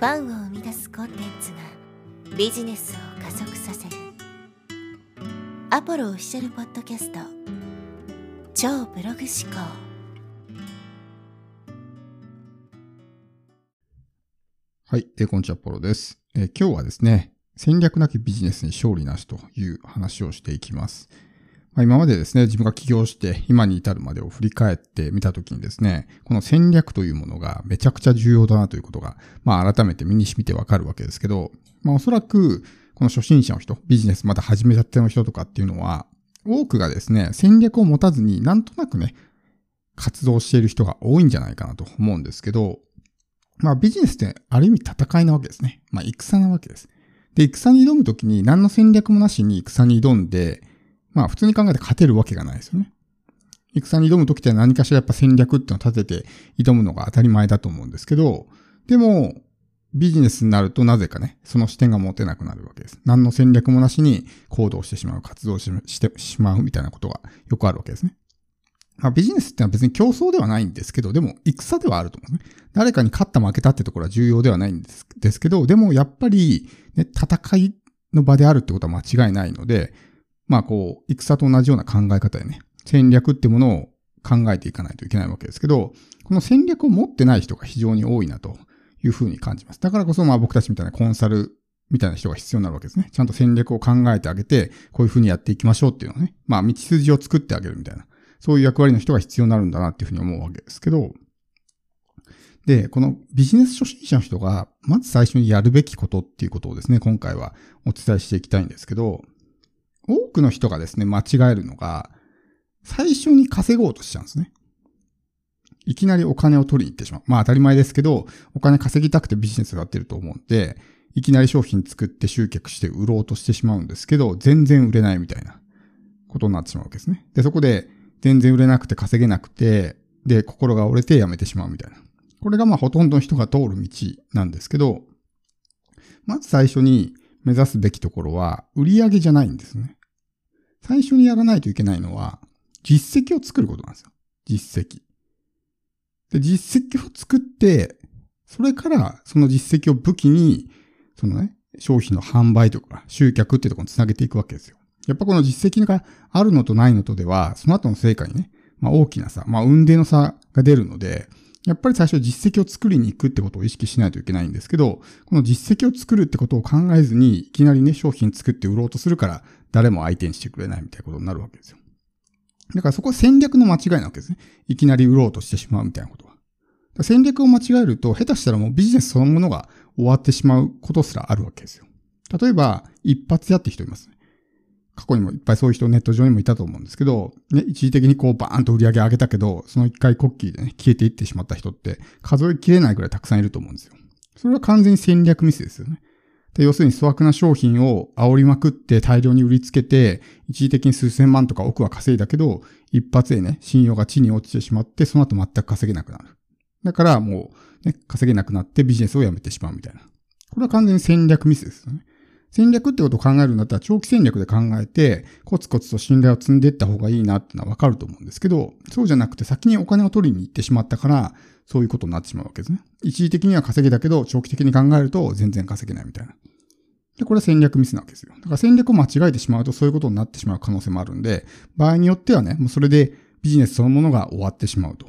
ファンを生み出すコンテンツがビジネスを加速させる。アポロオフィシャルポッドキャスト。超ブログ思考。はい、えー、こんにちは、ポロです、えー、今日はですね、戦略なきビジネスに勝利なしという話をしていきます。まあ、今までですね、自分が起業して今に至るまでを振り返ってみたときにですね、この戦略というものがめちゃくちゃ重要だなということが、まあ改めて身に染みてわかるわけですけど、まあおそらくこの初心者の人、ビジネスまた始めたての人とかっていうのは、多くがですね、戦略を持たずになんとなくね、活動している人が多いんじゃないかなと思うんですけど、まあビジネスってある意味戦いなわけですね。まあ戦なわけです。で、戦に挑むときに何の戦略もなしに戦に挑んで、まあ普通に考えて勝てるわけがないですよね。戦に挑むときって何かしらやっぱ戦略っていうのを立てて挑むのが当たり前だと思うんですけど、でも、ビジネスになるとなぜかね、その視点が持てなくなるわけです。何の戦略もなしに行動してしまう、活動してしまうみたいなことがよくあるわけですね。まあ、ビジネスってのは別に競争ではないんですけど、でも戦ではあると思うんですね。誰かに勝った負けたってところは重要ではないんですですけど、でもやっぱり、ね、戦いの場であるってことは間違いないので、まあこう、戦と同じような考え方でね、戦略ってものを考えていかないといけないわけですけど、この戦略を持ってない人が非常に多いなというふうに感じます。だからこそまあ僕たちみたいなコンサルみたいな人が必要になるわけですね。ちゃんと戦略を考えてあげて、こういうふうにやっていきましょうっていうのをね、まあ道筋を作ってあげるみたいな、そういう役割の人が必要になるんだなっていうふうに思うわけですけど、で、このビジネス初心者の人が、まず最初にやるべきことっていうことをですね、今回はお伝えしていきたいんですけど、多くの人がですね、間違えるのが、最初に稼ごうとしちゃうんですね。いきなりお金を取りに行ってしまう。まあ当たり前ですけど、お金稼ぎたくてビジネスをやってると思うんで、いきなり商品作って集客して売ろうとしてしまうんですけど、全然売れないみたいなことになってしまうわけですね。で、そこで全然売れなくて稼げなくて、で、心が折れてやめてしまうみたいな。これがまあほとんどの人が通る道なんですけど、まず最初に目指すべきところは売り上げじゃないんですね。最初にやらないといけないのは、実績を作ることなんですよ。実績。で、実績を作って、それからその実績を武器に、そのね、商品の販売とか集客っていうところにつなげていくわけですよ。やっぱこの実績があるのとないのとでは、その後の成果にね、まあ大きな差、まあ運命の差が出るので、やっぱり最初実績を作りに行くってことを意識しないといけないんですけど、この実績を作るってことを考えずに、いきなりね、商品作って売ろうとするから、誰も相手にしてくれないみたいなことになるわけですよ。だからそこは戦略の間違いなわけですね。いきなり売ろうとしてしまうみたいなことは。戦略を間違えると、下手したらもうビジネスそのものが終わってしまうことすらあるわけですよ。例えば、一発屋って人いますね。過去にもいっぱいそういう人ネット上にもいたと思うんですけど、ね、一時的にこうバーンと売り上げ上げたけど、その一回コッキーでね、消えていってしまった人って数えきれないくらいたくさんいると思うんですよ。それは完全に戦略ミスですよね。で、要するに粗悪な商品を煽りまくって大量に売りつけて、一時的に数千万とか億は稼いだけど、一発でね、信用が地に落ちてしまって、その後全く稼げなくなる。だからもう、ね、稼げなくなってビジネスをやめてしまうみたいな。これは完全に戦略ミスですよね。戦略ってことを考えるんだったら長期戦略で考えて、コツコツと信頼を積んでいった方がいいなってのはわかると思うんですけど、そうじゃなくて先にお金を取りに行ってしまったから、そういうことになってしまうわけですね。一時的には稼げたけど、長期的に考えると全然稼げないみたいな。で、これは戦略ミスなわけですよ。だから戦略を間違えてしまうとそういうことになってしまう可能性もあるんで、場合によってはね、もうそれでビジネスそのものが終わってしまうと。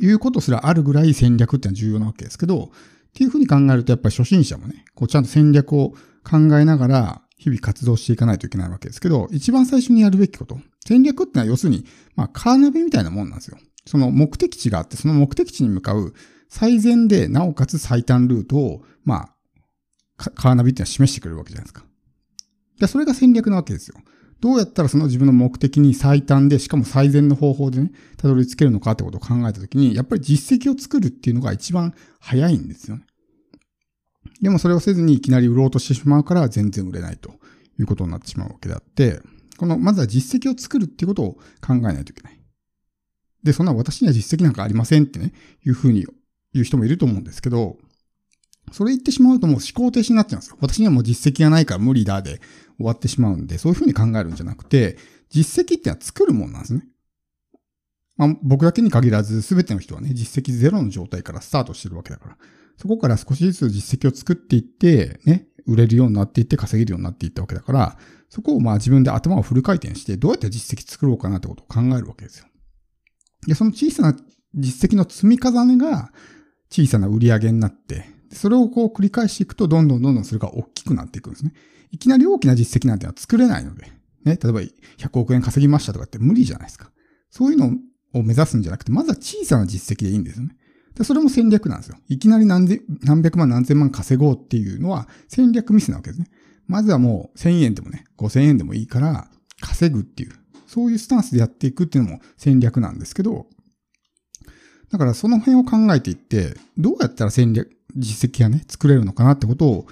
いうことすらあるぐらい戦略ってのは重要なわけですけど、っていうふうに考えるとやっぱり初心者もね、こうちゃんと戦略を考えながら日々活動していかないといけないわけですけど、一番最初にやるべきこと。戦略ってのは要するに、まあカーナビみたいなもんなんですよ。その目的地があって、その目的地に向かう最善で、なおかつ最短ルートを、まあ、カーナビってのは示してくれるわけじゃないですか。で、それが戦略なわけですよ。どうやったらその自分の目的に最短で、しかも最善の方法でね、たどり着けるのかってことを考えたときに、やっぱり実績を作るっていうのが一番早いんですよね。でもそれをせずにいきなり売ろうとしてしまうから全然売れないということになってしまうわけであって、この、まずは実績を作るっていうことを考えないといけない。で、そんな私には実績なんかありませんってね、いうふうに言う人もいると思うんですけど、それ言ってしまうともう思考停止になっちゃうんですよ。私にはもう実績がないから無理だで終わってしまうんで、そういうふうに考えるんじゃなくて、実績ってのは作るもんなんですね。まあ、僕だけに限らず、すべての人はね、実績ゼロの状態からスタートしてるわけだから。そこから少しずつ実績を作っていって、ね、売れるようになっていって稼げるようになっていったわけだから、そこをまあ自分で頭をフル回転して、どうやって実績作ろうかなってことを考えるわけですよ。で、その小さな実績の積み重ねが小さな売り上げになって、それをこう繰り返していくと、どんどんどんどんそれが大きくなっていくんですね。いきなり大きな実績なんてのは作れないので、ね、例えば100億円稼ぎましたとかって無理じゃないですか。そういうのを目指すんじゃなくて、まずは小さな実績でいいんですよね。で、それも戦略なんですよ。いきなり何千、何百万何千万稼ごうっていうのは戦略ミスなわけですね。まずはもう1000円でもね、5000円でもいいから稼ぐっていう、そういうスタンスでやっていくっていうのも戦略なんですけど、だからその辺を考えていって、どうやったら戦略、実績がね、作れるのかなってことを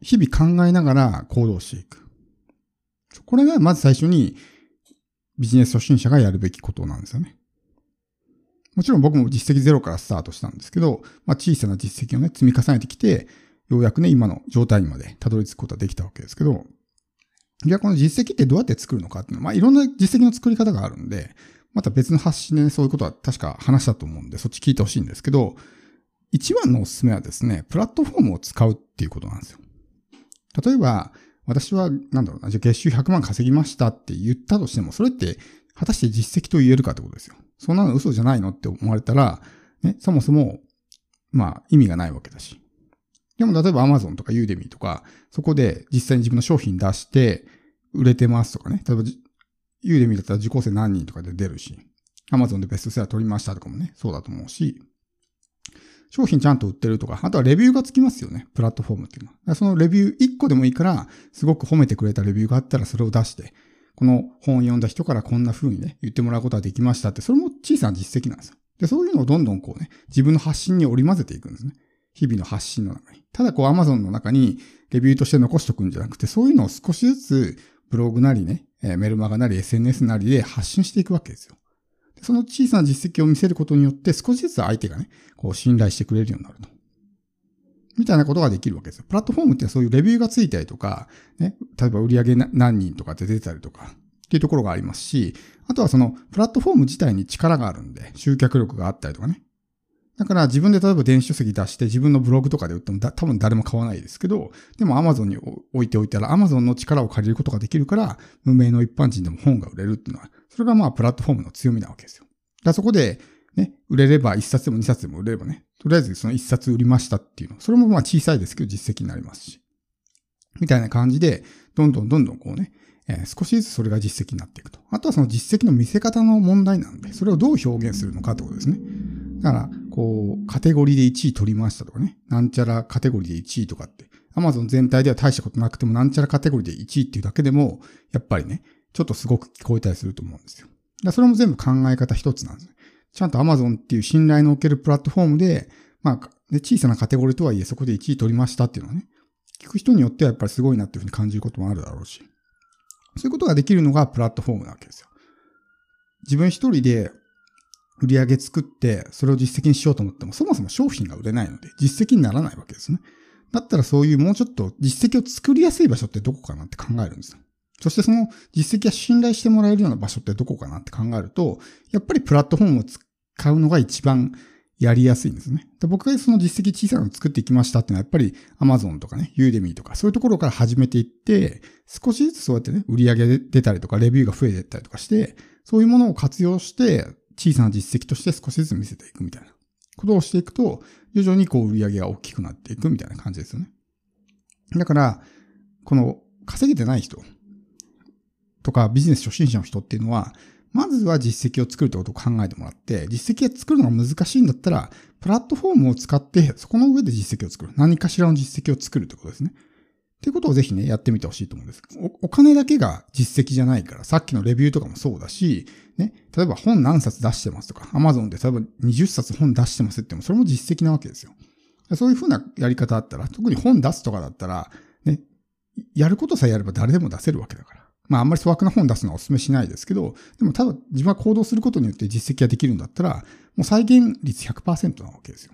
日々考えながら行動していく。これがまず最初にビジネス初心者がやるべきことなんですよね。もちろん僕も実績ゼロからスタートしたんですけど、まあ、小さな実績をね、積み重ねてきて、ようやくね、今の状態にまでたどり着くことができたわけですけど、じゃあこの実績ってどうやって作るのかっていうのは、まあいろんな実績の作り方があるんで、また別の発信で、ね、そういうことは確か話したと思うんで、そっち聞いてほしいんですけど、一番のおすすめはですね、プラットフォームを使うっていうことなんですよ。例えば、私は、なんだろうな、じゃあ月収100万稼ぎましたって言ったとしても、それって果たして実績と言えるかってことですよ。そんなの嘘じゃないのって思われたら、ね、そもそも、まあ意味がないわけだし。でも例えば Amazon とか Udemy とか、そこで実際に自分の商品出して売れてますとかね。例えば Udemy だったら受講生何人とかで出るし、Amazon でベストセラー取りましたとかもね、そうだと思うし、商品ちゃんと売ってるとか、あとはレビューがつきますよね。プラットフォームっていうのは。そのレビュー1個でもいいから、すごく褒めてくれたレビューがあったらそれを出して、この本を読んだ人からこんな風にね、言ってもらうことができましたって、それも小さな実績なんですよ。で、そういうのをどんどんこうね、自分の発信に織り交ぜていくんですね。日々の発信の中に。ただこう Amazon の中にレビューとして残しとくんじゃなくて、そういうのを少しずつブログなりね、メルマガなり SNS なりで発信していくわけですよ。その小さな実績を見せることによって少しずつ相手がね、こう信頼してくれるようになると。みたいなことができるわけですよ。プラットフォームってそういうレビューがついたりとか、ね、例えば売上何人とかって出たりとか、っていうところがありますし、あとはそのプラットフォーム自体に力があるんで、集客力があったりとかね。だから自分で例えば電子書籍出して自分のブログとかで売っても多分誰も買わないですけど、でも Amazon に置いておいたら Amazon の力を借りることができるから、無名の一般人でも本が売れるっていうのは、それがまあプラットフォームの強みなわけですよ。だそこで、売れれば1冊でも2冊でも売れればね、とりあえずその1冊売りましたっていうの。それもまあ小さいですけど実績になりますし。みたいな感じで、どんどんどんどんこうね、えー、少しずつそれが実績になっていくと。あとはその実績の見せ方の問題なんで、それをどう表現するのかってことですね。だから、こう、カテゴリーで1位取りましたとかね。なんちゃらカテゴリーで1位とかって。アマゾン全体では大したことなくても、なんちゃらカテゴリーで1位っていうだけでも、やっぱりね、ちょっとすごく聞こえたりすると思うんですよ。だそれも全部考え方一つなんですね。ちゃんと Amazon っていう信頼のおけるプラットフォームで、まあ、で小さなカテゴリーとはいえそこで1位取りましたっていうのはね、聞く人によってはやっぱりすごいなっていうふうに感じることもあるだろうし、そういうことができるのがプラットフォームなわけですよ。自分一人で売り上げ作って、それを実績にしようと思っても、そもそも商品が売れないので、実績にならないわけですね。だったらそういうもうちょっと実績を作りやすい場所ってどこかなって考えるんですよ。そしてその実績が信頼してもらえるような場所ってどこかなって考えると、やっぱりプラットフォームを使うのが一番やりやすいんですね。で僕がその実績小さなのを作っていきましたっていうのはやっぱり Amazon とかね、Udemy とかそういうところから始めていって、少しずつそうやってね、売り上げ出たりとかレビューが増えていったりとかして、そういうものを活用して小さな実績として少しずつ見せていくみたいなことをしていくと、徐々にこう売り上げが大きくなっていくみたいな感じですよね。だから、この稼げてない人とかビジネス初心者の人っていうのは、まずは実績を作るってことを考えてもらって、実績が作るのが難しいんだったら、プラットフォームを使って、そこの上で実績を作る。何かしらの実績を作るってことですね。っていうことをぜひね、やってみてほしいと思うんですお。お金だけが実績じゃないから、さっきのレビューとかもそうだし、ね、例えば本何冊出してますとか、Amazon で例えば20冊本出してますっても、それも実績なわけですよ。そういうふうなやり方あったら、特に本出すとかだったら、ね、やることさえやれば誰でも出せるわけだから。まああんまり粗悪な本出すのはお勧めしないですけど、でもただ自分は行動することによって実績ができるんだったら、もう再現率100%なわけですよ。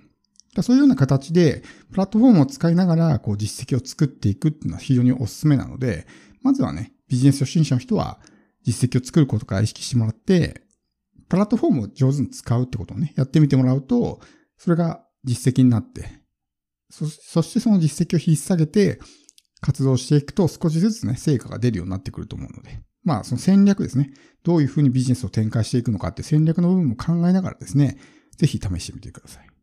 だそういうような形で、プラットフォームを使いながら、こう実績を作っていくっていうのは非常にお勧めなので、まずはね、ビジネス初心者の人は実績を作ることから意識してもらって、プラットフォームを上手に使うってことをね、やってみてもらうと、それが実績になって、そそしてその実績を引っ提げて活動していくと少しずつね、成果が出るようになってくると思うので、まあその戦略ですね。どういうふうにビジネスを展開していくのかって戦略の部分も考えながらですね、ぜひ試してみてください。